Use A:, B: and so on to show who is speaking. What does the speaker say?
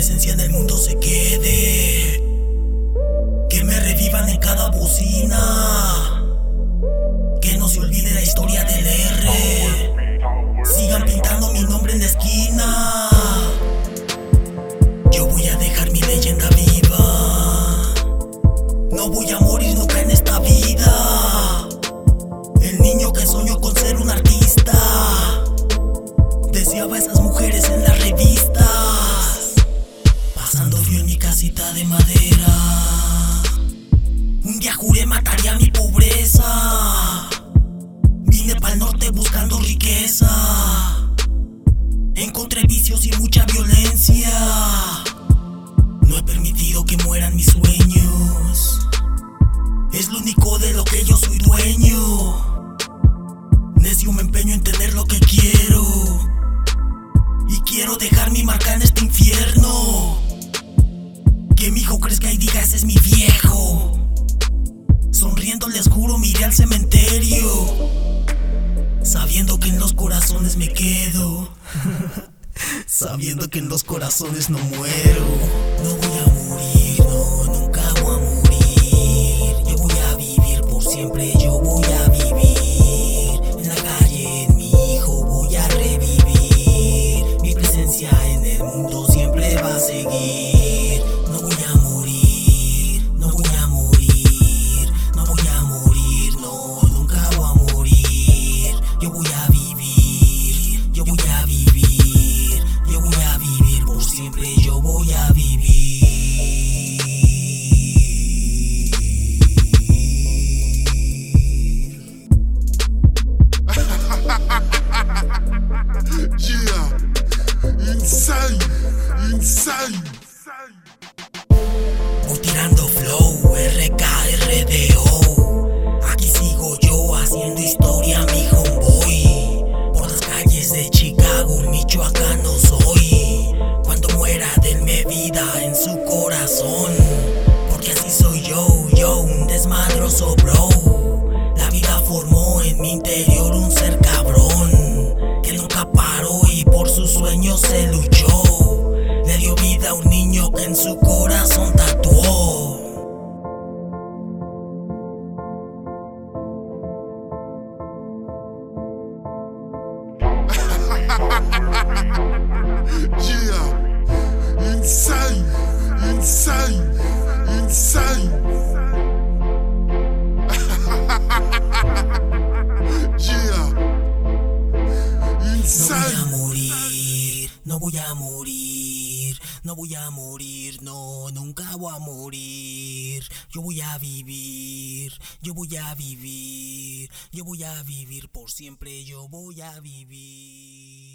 A: presencia en el mundo se quede. Que me revivan en cada bocina. Mujeres en las revistas. Pasando frío en mi casita de madera. Un día juré mataría mi pobreza. Vine pa'l norte buscando riqueza. Encontré vicios y mucha violencia. No he permitido que mueran mis sueños. Es lo único de lo que yo soy dueño. Necio me empeño en tener dejar mi marca en este infierno. Que mi hijo crezca y diga ese es mi viejo. Sonriendo les juro miré al cementerio. Sabiendo que en los corazones me quedo. Sabiendo que en los corazones no muero. No voy a morir, no, nunca voy a morir. Yo voy a vivir por siempre, tirando flow, RKRDO. Aquí sigo yo haciendo historia, mi homeboy. Por las calles de Chicago, Michoacano soy. Cuando muera, denme vida en su corazón. Porque así soy yo, yo, un desmadroso bro. La vida formó en mi interior un ser cabrón. Que nunca paró y por sus sueños se luchó. Su corazón tatuó.
B: Yeah, insane, insane, insane. Yeah,
A: No voy a
B: insane.
A: morir, no voy a morir, no voy a morir, no, nunca voy a morir. Yo voy a vivir, yo voy a vivir, yo voy a vivir por siempre, yo voy a vivir.